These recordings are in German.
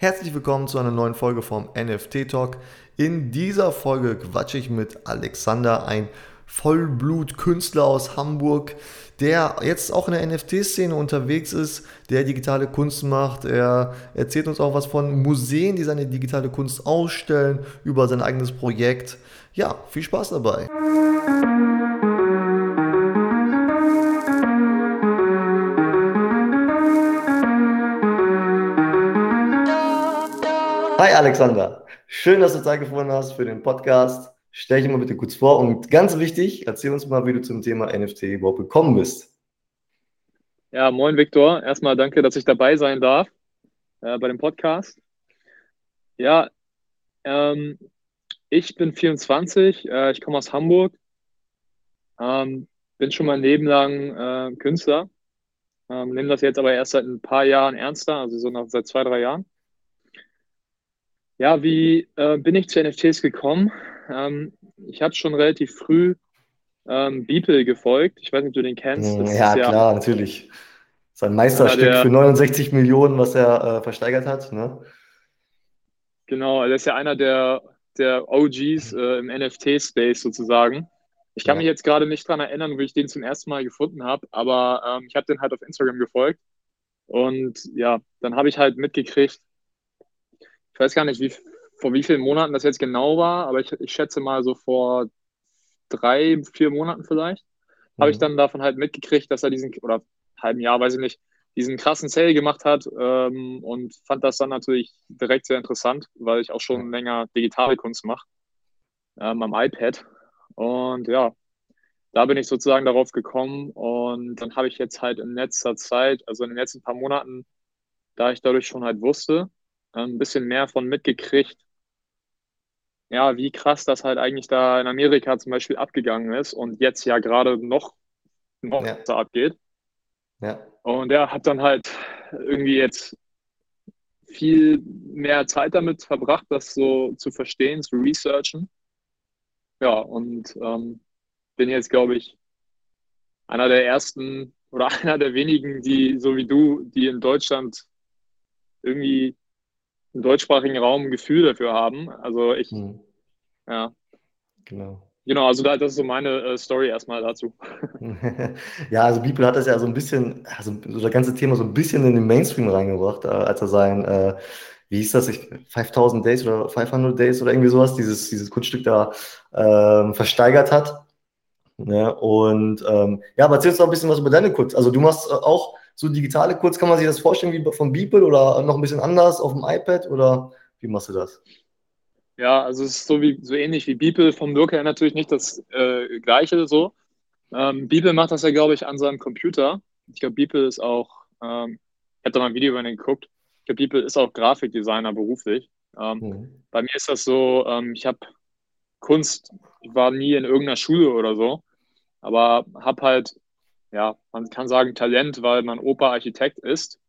Herzlich willkommen zu einer neuen Folge vom NFT Talk. In dieser Folge quatsche ich mit Alexander, ein Vollblutkünstler aus Hamburg, der jetzt auch in der NFT-Szene unterwegs ist, der digitale Kunst macht. Er erzählt uns auch was von Museen, die seine digitale Kunst ausstellen, über sein eigenes Projekt. Ja, viel Spaß dabei. Hi Alexander, schön, dass du Zeit gefunden hast für den Podcast. Stell dich mal bitte kurz vor und ganz wichtig, erzähl uns mal, wie du zum Thema NFT überhaupt gekommen bist. Ja, moin Viktor. Erstmal danke, dass ich dabei sein darf äh, bei dem Podcast. Ja, ähm, ich bin 24, äh, ich komme aus Hamburg, ähm, bin schon mal ein Leben lang äh, Künstler, ähm, nehme das jetzt aber erst seit ein paar Jahren ernster, also so nach, seit zwei, drei Jahren. Ja, wie äh, bin ich zu NFTs gekommen? Ähm, ich habe schon relativ früh ähm, Beeple gefolgt. Ich weiß nicht, ob du den kennst. Das ja, ja, klar, natürlich. Sein Meisterstück der, für 69 Millionen, was er äh, versteigert hat. Ne? Genau, er ist ja einer der, der OGs äh, im NFT-Space sozusagen. Ich kann ja. mich jetzt gerade nicht daran erinnern, wie ich den zum ersten Mal gefunden habe, aber ähm, ich habe den halt auf Instagram gefolgt. Und ja, dann habe ich halt mitgekriegt, ich weiß gar nicht, wie, vor wie vielen Monaten das jetzt genau war, aber ich, ich schätze mal so vor drei, vier Monaten vielleicht, mhm. habe ich dann davon halt mitgekriegt, dass er diesen, oder halben Jahr, weiß ich nicht, diesen krassen Sale gemacht hat ähm, und fand das dann natürlich direkt sehr interessant, weil ich auch schon länger digitale Kunst mache ähm, am iPad. Und ja, da bin ich sozusagen darauf gekommen und dann habe ich jetzt halt in letzter Zeit, also in den letzten paar Monaten, da ich dadurch schon halt wusste, ein bisschen mehr von mitgekriegt, ja, wie krass das halt eigentlich da in Amerika zum Beispiel abgegangen ist und jetzt ja gerade noch, noch ja. abgeht. Ja. Und er hat dann halt irgendwie jetzt viel mehr Zeit damit verbracht, das so zu verstehen, zu researchen. Ja, und ähm, bin jetzt, glaube ich, einer der ersten oder einer der wenigen, die, so wie du, die in Deutschland irgendwie im deutschsprachigen Raum ein Gefühl dafür haben. Also ich, hm. ja. Genau. Genau, also da, das ist so meine äh, Story erstmal dazu. ja, also Beeple hat das ja so ein bisschen, also so das ganze Thema so ein bisschen in den Mainstream reingebracht, äh, als er sein, äh, wie hieß das, ich, 5000 Days oder 500 Days oder irgendwie sowas, dieses, dieses Kunststück da ähm, versteigert hat. Ja, ne, und ähm, ja, aber erzähl uns doch ein bisschen was über deine Kunst. Also du machst äh, auch so digitale Kurz, kann man sich das vorstellen wie von Beeple oder noch ein bisschen anders auf dem iPad oder wie machst du das? Ja, also es ist so, wie, so ähnlich wie Beeple vom Look her natürlich nicht das äh, gleiche so. Ähm, Beeple macht das ja, glaube ich, an seinem Computer. Ich glaube, Beeple ist auch, ähm, ich habe da mal ein Video über den geguckt, ich glaube, Beeple ist auch Grafikdesigner beruflich. Ähm, mhm. Bei mir ist das so, ähm, ich habe Kunst, ich war nie in irgendeiner Schule oder so, aber habe halt ja, man kann sagen Talent, weil mein Opa Architekt ist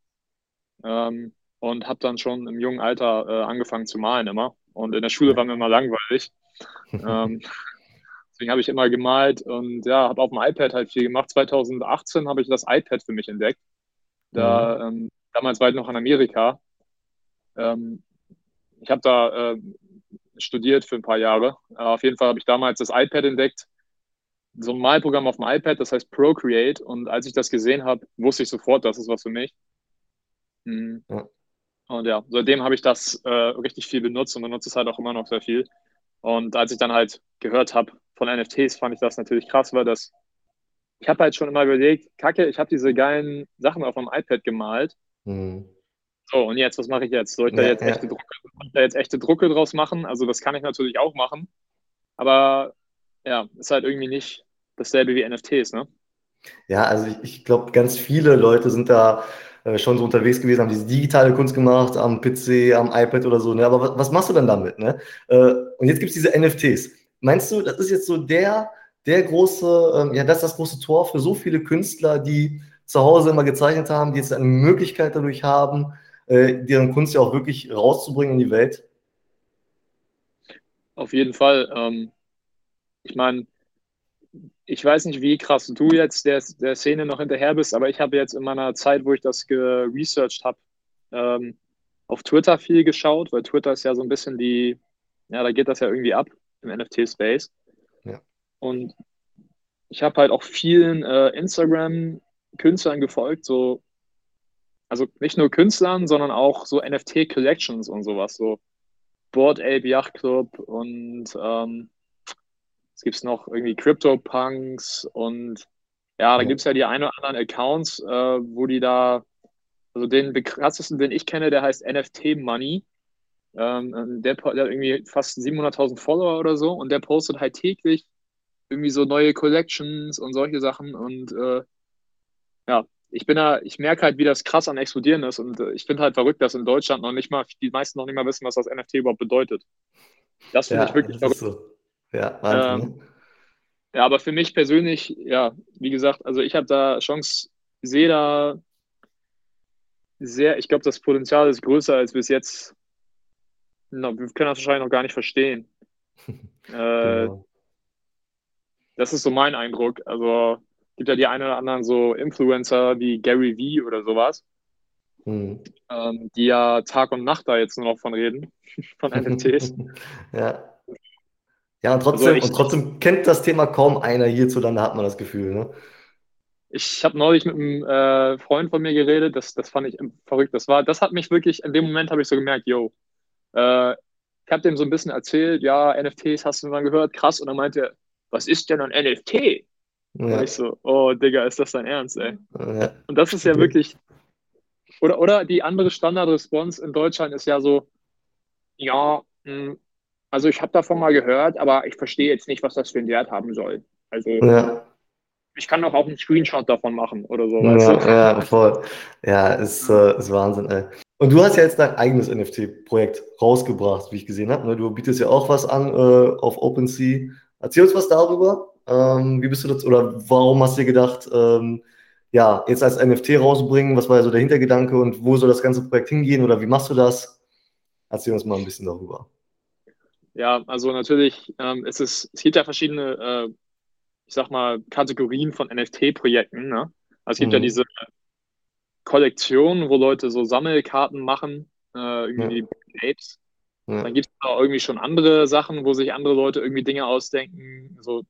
ähm, und habe dann schon im jungen Alter äh, angefangen zu malen immer. Und in der Schule war mir immer langweilig. ähm, deswegen habe ich immer gemalt und ja, habe auf dem iPad halt viel gemacht. 2018 habe ich das iPad für mich entdeckt. Da, ähm, damals war ich noch in Amerika. Ähm, ich habe da äh, studiert für ein paar Jahre. Äh, auf jeden Fall habe ich damals das iPad entdeckt so ein Malprogramm auf dem iPad, das heißt Procreate. Und als ich das gesehen habe, wusste ich sofort, das ist was für mich. Mhm. Ja. Und ja, seitdem habe ich das äh, richtig viel benutzt und benutze es halt auch immer noch sehr viel. Und als ich dann halt gehört habe von NFTs, fand ich das natürlich krass, weil das, ich habe halt schon immer überlegt, kacke, ich habe diese geilen Sachen auf dem iPad gemalt. Mhm. So, und jetzt, was mache ich jetzt? Soll ich da ja, jetzt echte ja. Drucke, da jetzt echte Drucke draus machen? Also das kann ich natürlich auch machen. Aber ja, ist halt irgendwie nicht dasselbe wie NFTs, ne? Ja, also ich, ich glaube, ganz viele Leute sind da äh, schon so unterwegs gewesen, haben diese digitale Kunst gemacht, am PC, am iPad oder so. Ne? Aber was, was machst du dann damit? Ne? Äh, und jetzt gibt es diese NFTs. Meinst du, das ist jetzt so der, der große, ähm, ja, das ist das große Tor für so viele Künstler, die zu Hause immer gezeichnet haben, die jetzt eine Möglichkeit dadurch haben, äh, deren Kunst ja auch wirklich rauszubringen in die Welt? Auf jeden Fall. Ähm, ich meine, ich weiß nicht, wie krass du jetzt der, der Szene noch hinterher bist, aber ich habe jetzt in meiner Zeit, wo ich das geresearched habe, ähm, auf Twitter viel geschaut, weil Twitter ist ja so ein bisschen die, ja, da geht das ja irgendwie ab im NFT-Space. Ja. Und ich habe halt auch vielen äh, Instagram-Künstlern gefolgt, so, also nicht nur Künstlern, sondern auch so NFT-Collections und sowas, so Board Ape Yacht Club und ähm, es gibt noch irgendwie CryptoPunks und ja, da gibt es ja die ein oder anderen Accounts, äh, wo die da, also den krassesten, den ich kenne, der heißt NFT Money. Ähm, der, der, hat irgendwie fast 700.000 Follower oder so und der postet halt täglich irgendwie so neue Collections und solche Sachen und äh, ja, ich bin da, ich merke halt, wie das krass an explodieren ist und äh, ich finde halt verrückt, dass in Deutschland noch nicht mal, die meisten noch nicht mal wissen, was das NFT überhaupt bedeutet. Das finde ja, ich wirklich verrückt. So. Ja, Wahnsinn. Ähm, ja, aber für mich persönlich, ja, wie gesagt, also ich habe da Chance, sehe da sehr, ich glaube, das Potenzial ist größer als bis jetzt. No, wir können das wahrscheinlich noch gar nicht verstehen. äh, genau. Das ist so mein Eindruck. Also gibt ja die einen oder anderen so Influencer wie Gary Vee oder sowas, mhm. ähm, die ja Tag und Nacht da jetzt nur noch von reden, von NFTs. ja. Ja, und trotzdem, also ich, und trotzdem kennt das Thema kaum einer hierzulande, hat man das Gefühl, ne? Ich habe neulich mit einem äh, Freund von mir geredet, das, das fand ich verrückt. Das war, das hat mich wirklich, in dem Moment habe ich so gemerkt, yo, äh, ich habe dem so ein bisschen erzählt, ja, NFTs hast du mal gehört, krass. Und dann meinte er, was ist denn ein NFT? Ja. Und ich so, oh Digga, ist das dein Ernst, ey? Ja. Und das ist ja wirklich, oder, oder die andere Standardresponse in Deutschland ist ja so, ja, mh, hm, also ich habe davon mal gehört, aber ich verstehe jetzt nicht, was das für einen Wert haben soll. Also ja. ich kann doch auch einen Screenshot davon machen oder so. Ja, ja voll. Ja, ist, äh, ist Wahnsinn, ey. Und du hast ja jetzt dein eigenes NFT-Projekt rausgebracht, wie ich gesehen habe. Ne? Du bietest ja auch was an äh, auf OpenSea. Erzähl uns was darüber. Ähm, wie bist du das, oder warum hast du dir gedacht, ähm, ja, jetzt als NFT rausbringen? Was war ja so der Hintergedanke und wo soll das ganze Projekt hingehen oder wie machst du das? Erzähl uns mal ein bisschen darüber. Ja, also natürlich ähm, es ist es, gibt ja verschiedene, äh, ich sag mal, Kategorien von NFT-Projekten. Ne? Also es gibt mhm. ja diese Kollektionen, wo Leute so Sammelkarten machen, äh, irgendwie ja. Apes. Ja. Dann gibt es auch irgendwie schon andere Sachen, wo sich andere Leute irgendwie Dinge ausdenken, so,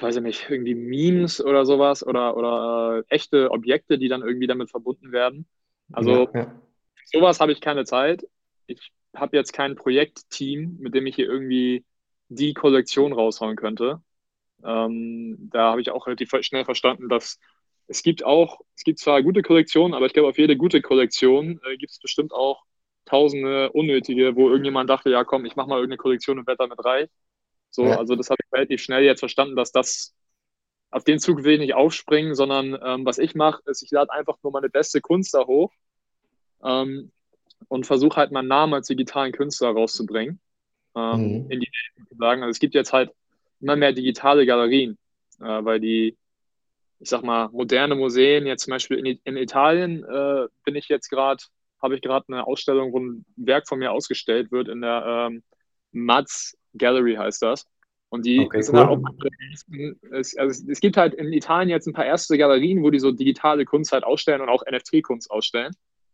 weiß ich nicht, irgendwie Memes oder sowas oder, oder äh, echte Objekte, die dann irgendwie damit verbunden werden. Also ja, sowas habe ich keine Zeit. Ich habe jetzt kein Projektteam, mit dem ich hier irgendwie die Kollektion raushauen könnte. Ähm, da habe ich auch relativ schnell verstanden, dass es gibt auch, es gibt zwar gute Kollektionen, aber ich glaube, auf jede gute Kollektion äh, gibt es bestimmt auch tausende unnötige, wo irgendjemand dachte, ja komm, ich mache mal irgendeine Kollektion und werde damit reich. So, ja. also das habe ich relativ schnell jetzt verstanden, dass das auf den Zug will ich nicht aufspringen, sondern ähm, was ich mache, ist, ich lade einfach nur meine beste Kunst da hoch ähm, und versuche halt meinen Namen als digitalen Künstler rauszubringen. Ähm, mhm. in die sagen. Also es gibt jetzt halt immer mehr digitale Galerien, äh, weil die, ich sag mal, moderne Museen, jetzt zum Beispiel in, in Italien äh, bin ich jetzt gerade, habe ich gerade eine Ausstellung, wo ein Werk von mir ausgestellt wird in der ähm, Mats Gallery heißt das. Und die okay, sind halt cool. halt auch, es, also es gibt halt in Italien jetzt ein paar erste Galerien, wo die so digitale Kunst halt ausstellen und auch NFT-Kunst ausstellen.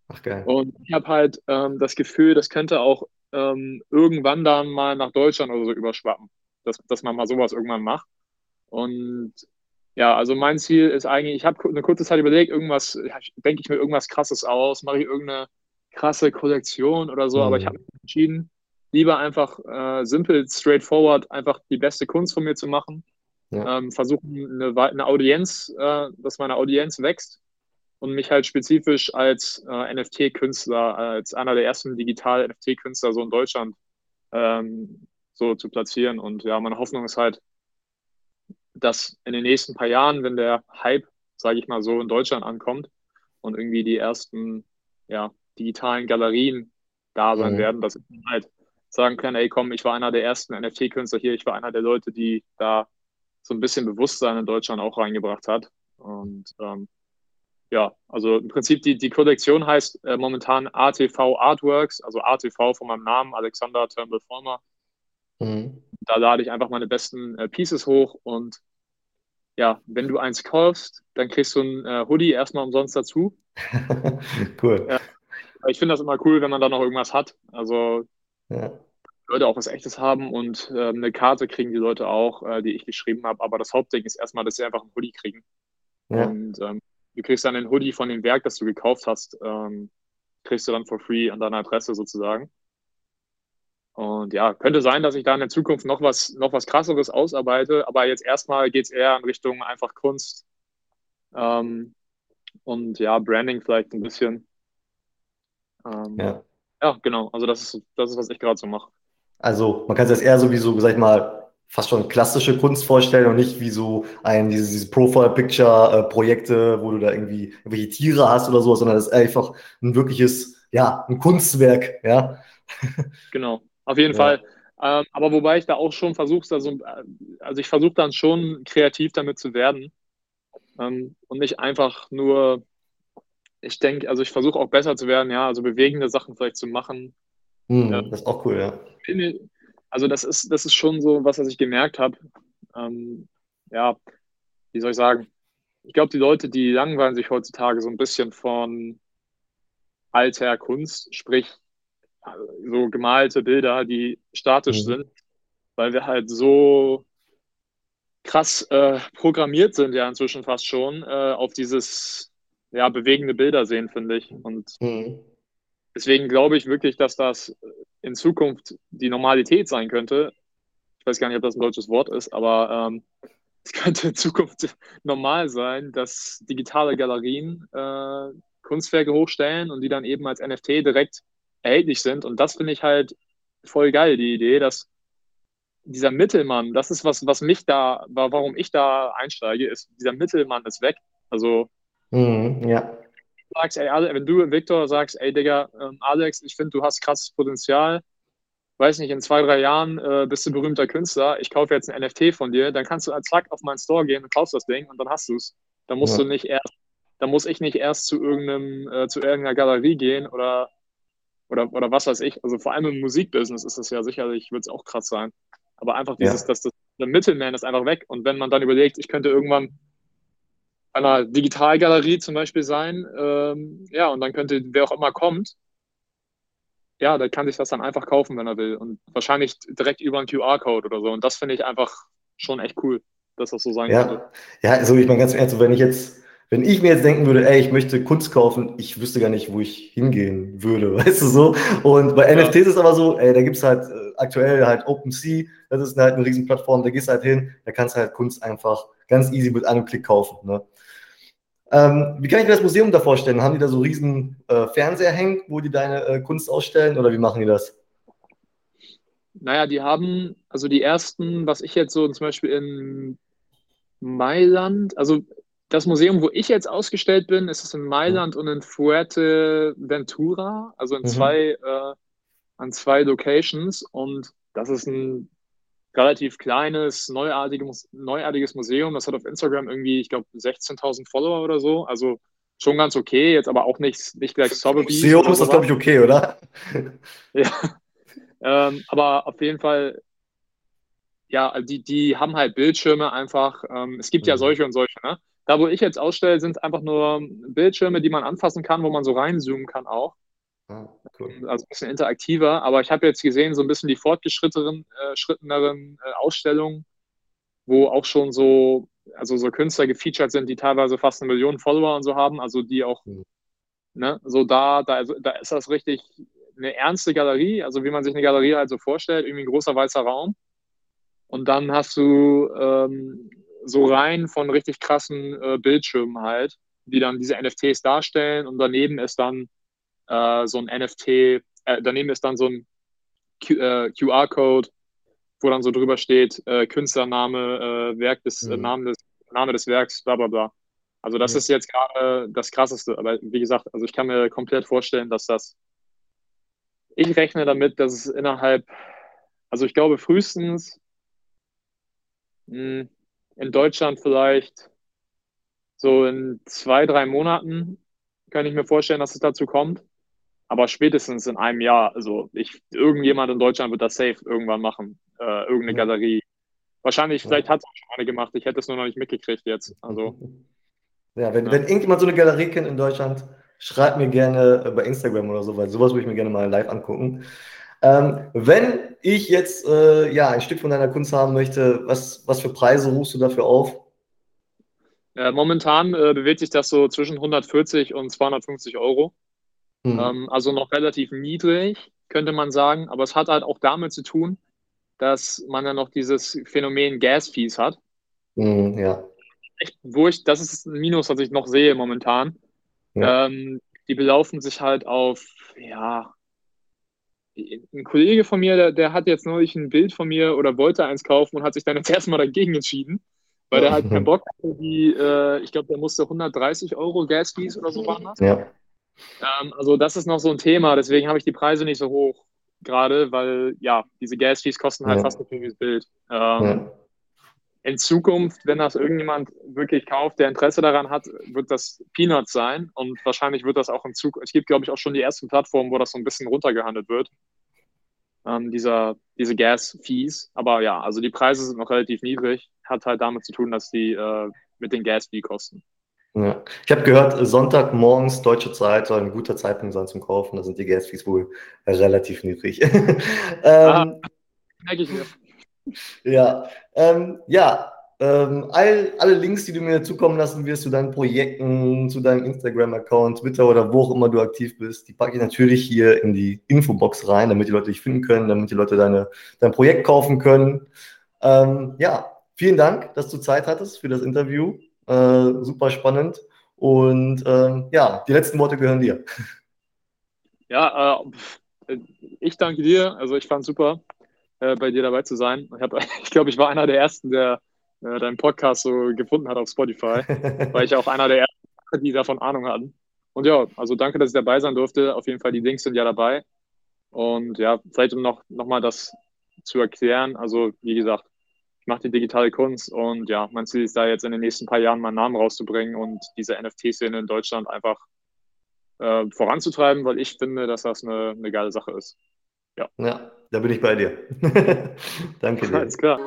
Ach, geil. Und ich habe halt ähm, das Gefühl, das könnte auch ähm, irgendwann dann mal nach Deutschland oder so überschwappen, dass, dass man mal sowas irgendwann macht. Und ja, also mein Ziel ist eigentlich, ich habe eine kurze Zeit überlegt, irgendwas, denke ich mir irgendwas krasses aus, mache ich irgendeine krasse Kollektion oder so, mhm. aber ich mhm. habe mich entschieden, lieber einfach äh, simpel, straightforward, einfach die beste Kunst von mir zu machen. Ja. Ähm, versuchen, eine, eine Audienz, äh, dass meine Audienz wächst und mich halt spezifisch als äh, NFT-Künstler, als einer der ersten digital NFT-Künstler so in Deutschland ähm, so zu platzieren. Und ja, meine Hoffnung ist halt, dass in den nächsten paar Jahren, wenn der Hype, sage ich mal so, in Deutschland ankommt und irgendwie die ersten ja, digitalen Galerien da sein mhm. werden, dass ich halt sagen kann, ey komm, ich war einer der ersten NFT-Künstler hier, ich war einer der Leute, die da so ein bisschen Bewusstsein in Deutschland auch reingebracht hat. Und ähm, ja, also im Prinzip die, die Kollektion heißt äh, momentan ATV Artworks, also ATV von meinem Namen, Alexander Turnbull Former. Mhm. Da lade ich einfach meine besten äh, Pieces hoch und ja, wenn du eins kaufst, dann kriegst du ein äh, Hoodie erstmal umsonst dazu. cool. Ja. ich finde das immer cool, wenn man da noch irgendwas hat. Also ja. Leute auch was Echtes haben und äh, eine Karte kriegen die Leute auch, äh, die ich geschrieben habe. Aber das Hauptding ist erstmal, dass sie einfach einen Hoodie kriegen. Ja. Und ähm, du kriegst dann den Hoodie von dem Werk, das du gekauft hast, ähm, kriegst du dann for free an deiner Adresse sozusagen. Und ja, könnte sein, dass ich da in der Zukunft noch was, noch was krasseres ausarbeite, aber jetzt erstmal geht es eher in Richtung einfach Kunst ähm, und ja, Branding vielleicht ein bisschen. Ähm, ja. ja, genau. Also das ist, das ist, was ich gerade so mache. Also man kann es jetzt eher so wie so, sag ich mal, fast schon klassische Kunst vorstellen und nicht wie so ein, diese, diese Profile-Picture-Projekte, wo du da irgendwie irgendwelche Tiere hast oder so, sondern das ist einfach ein wirkliches, ja, ein Kunstwerk, ja. Genau, auf jeden ja. Fall. Ähm, aber wobei ich da auch schon versuche, also, also ich versuche dann schon kreativ damit zu werden ähm, und nicht einfach nur, ich denke, also ich versuche auch besser zu werden, ja, also bewegende Sachen vielleicht zu machen. Mhm, ähm, das ist auch cool, ja. Also das ist, das ist schon so was, was ich gemerkt habe. Ähm, ja, wie soll ich sagen? Ich glaube, die Leute, die langweilen sich heutzutage so ein bisschen von alter Kunst, sprich so gemalte Bilder, die statisch mhm. sind, weil wir halt so krass äh, programmiert sind ja inzwischen fast schon äh, auf dieses ja bewegende Bilder sehen, finde ich. Und mhm. deswegen glaube ich wirklich, dass das in Zukunft die Normalität sein könnte. Ich weiß gar nicht, ob das ein deutsches Wort ist, aber ähm, es könnte in Zukunft normal sein, dass digitale Galerien äh, Kunstwerke hochstellen und die dann eben als NFT direkt erhältlich sind. Und das finde ich halt voll geil, die Idee, dass dieser Mittelmann, das ist was, was mich da, warum ich da einsteige, ist, dieser Mittelmann ist weg. Also, mhm, ja. Sagst, ey, wenn du, Victor, sagst, ey, Digga, ähm, Alex, ich finde, du hast krasses Potenzial, weiß nicht, in zwei, drei Jahren äh, bist du berühmter Künstler, ich kaufe jetzt ein NFT von dir, dann kannst du als zack auf meinen Store gehen und kaufst das Ding und dann hast du es. Dann musst ja. du nicht erst, dann muss ich nicht erst zu irgendeinem, äh, zu irgendeiner Galerie gehen oder, oder, oder was weiß ich. Also vor allem im Musikbusiness ist das ja sicherlich, wird es auch krass sein. Aber einfach dieses, ja. dass das, der Mittelman ist einfach weg. Und wenn man dann überlegt, ich könnte irgendwann einer Digitalgalerie zum Beispiel sein, ähm, ja, und dann könnte, wer auch immer kommt, ja, der kann sich das dann einfach kaufen, wenn er will. Und wahrscheinlich direkt über einen QR-Code oder so. Und das finde ich einfach schon echt cool, dass das so sein ja. könnte. Ja, also ich meine ganz ehrlich, wenn ich jetzt wenn ich mir jetzt denken würde, ey, ich möchte Kunst kaufen, ich wüsste gar nicht, wo ich hingehen würde, weißt du so. Und bei ja. NFTs ist es aber so, ey, da gibt es halt äh, aktuell halt OpenSea, das ist halt eine riesen Plattform, da gehst du halt hin, da kannst du halt Kunst einfach ganz easy mit einem Klick kaufen. Ne? Ähm, wie kann ich mir das Museum da vorstellen? Haben die da so riesen äh, Fernseher hängen, wo die deine äh, Kunst ausstellen oder wie machen die das? Naja, die haben, also die ersten, was ich jetzt so zum Beispiel in Mailand, also das Museum, wo ich jetzt ausgestellt bin, ist es in Mailand mhm. und in Fuerteventura, also in mhm. zwei, äh, an zwei Locations. Und das ist ein relativ kleines, neuartiges, neuartiges Museum. Das hat auf Instagram irgendwie, ich glaube, 16.000 Follower oder so. Also schon ganz okay, jetzt aber auch nicht, nicht gleich Sotheby's. Museum ist das, glaube ich, okay, oder? ja. Ähm, aber auf jeden Fall, ja, die, die haben halt Bildschirme einfach. Ähm, es gibt mhm. ja solche und solche, ne? Da, wo ich jetzt ausstelle, sind einfach nur Bildschirme, die man anfassen kann, wo man so reinzoomen kann auch. Ah, cool. Also ein bisschen interaktiver. Aber ich habe jetzt gesehen, so ein bisschen die fortgeschritteneren äh, äh, Ausstellungen, wo auch schon so, also so Künstler gefeatured sind, die teilweise fast eine Million Follower und so haben, also die auch, mhm. ne, so da, da, da ist das richtig eine ernste Galerie, also wie man sich eine Galerie halt so vorstellt, irgendwie ein großer weißer Raum. Und dann hast du ähm, so rein von richtig krassen äh, Bildschirmen halt, die dann diese NFTs darstellen und daneben ist dann äh, so ein NFT, äh, daneben ist dann so ein QR-Code, äh, wo dann so drüber steht, äh, Künstlername, äh, Werk des, mhm. Name, des, Name des Werks, bla bla bla. Also das mhm. ist jetzt gerade das Krasseste. Aber wie gesagt, also ich kann mir komplett vorstellen, dass das, ich rechne damit, dass es innerhalb, also ich glaube frühestens, mh, hm, in Deutschland vielleicht so in zwei, drei Monaten kann ich mir vorstellen, dass es dazu kommt. Aber spätestens in einem Jahr, also ich, irgendjemand in Deutschland wird das safe irgendwann machen. Äh, irgendeine. Galerie. Wahrscheinlich, vielleicht hat es auch schon eine gemacht. Ich hätte es nur noch nicht mitgekriegt jetzt. Also, ja, wenn, ja. wenn irgendjemand so eine Galerie kennt in Deutschland, schreib mir gerne bei Instagram oder so, weil sowas würde ich mir gerne mal live angucken. Ähm, wenn ich jetzt äh, ja, ein Stück von deiner Kunst haben möchte, was, was für Preise rufst du dafür auf? Äh, momentan äh, bewegt sich das so zwischen 140 und 250 Euro. Mhm. Ähm, also noch relativ niedrig, könnte man sagen. Aber es hat halt auch damit zu tun, dass man dann noch dieses Phänomen Gas-Fees hat. Mhm, ja. Echt, wo ich, das ist ein Minus, was ich noch sehe momentan. Ja. Ähm, die belaufen sich halt auf, ja, ein Kollege von mir, der, der hat jetzt neulich ein Bild von mir oder wollte eins kaufen und hat sich dann jetzt erstmal dagegen entschieden, weil der halt keinen Bock hatte, die, äh, ich glaube, der musste 130 Euro Gas-Fees oder so das. Ja. Ähm, also das ist noch so ein Thema, deswegen habe ich die Preise nicht so hoch gerade, weil ja, diese Gas-Fees kosten halt ja. fast so viel wie das Bild. Ähm, ja. In Zukunft, wenn das irgendjemand wirklich kauft, der Interesse daran hat, wird das Peanuts sein und wahrscheinlich wird das auch in Zukunft, es gibt glaube ich auch schon die ersten Plattformen, wo das so ein bisschen runtergehandelt wird, ähm, dieser, diese Gas-Fees. Aber ja, also die Preise sind noch relativ niedrig, hat halt damit zu tun, dass die äh, mit den Gas-Fee kosten. Ja. Ich habe gehört, Sonntagmorgens deutsche Zeit soll ein guter Zeitpunkt sein zum Kaufen. Da sind die Gas-Fees wohl relativ niedrig. ähm, ah, ich mir. Ja, ähm, ja ähm, all, alle Links, die du mir zukommen lassen wirst zu deinen Projekten, zu deinem Instagram-Account, Twitter oder wo auch immer du aktiv bist, die packe ich natürlich hier in die Infobox rein, damit die Leute dich finden können, damit die Leute deine, dein Projekt kaufen können. Ähm, ja, vielen Dank, dass du Zeit hattest für das Interview. Äh, super spannend. Und ähm, ja, die letzten Worte gehören dir. Ja, äh, ich danke dir. Also ich fand es super, äh, bei dir dabei zu sein. Ich, hab, ich glaube, ich war einer der ersten, der äh, deinen Podcast so gefunden hat auf Spotify, weil ich auch einer der ersten, die davon Ahnung hatten. Und ja, also danke, dass ich dabei sein durfte. Auf jeden Fall, die Links sind ja dabei. Und ja, vielleicht um noch, noch mal das zu erklären. Also, wie gesagt, ich mache die digitale Kunst und ja, mein Ziel ist da jetzt in den nächsten paar Jahren meinen Namen rauszubringen und diese NFT-Szene in Deutschland einfach äh, voranzutreiben, weil ich finde, dass das eine, eine geile Sache ist. Ja. ja, da bin ich bei dir. Danke dir. Alles klar.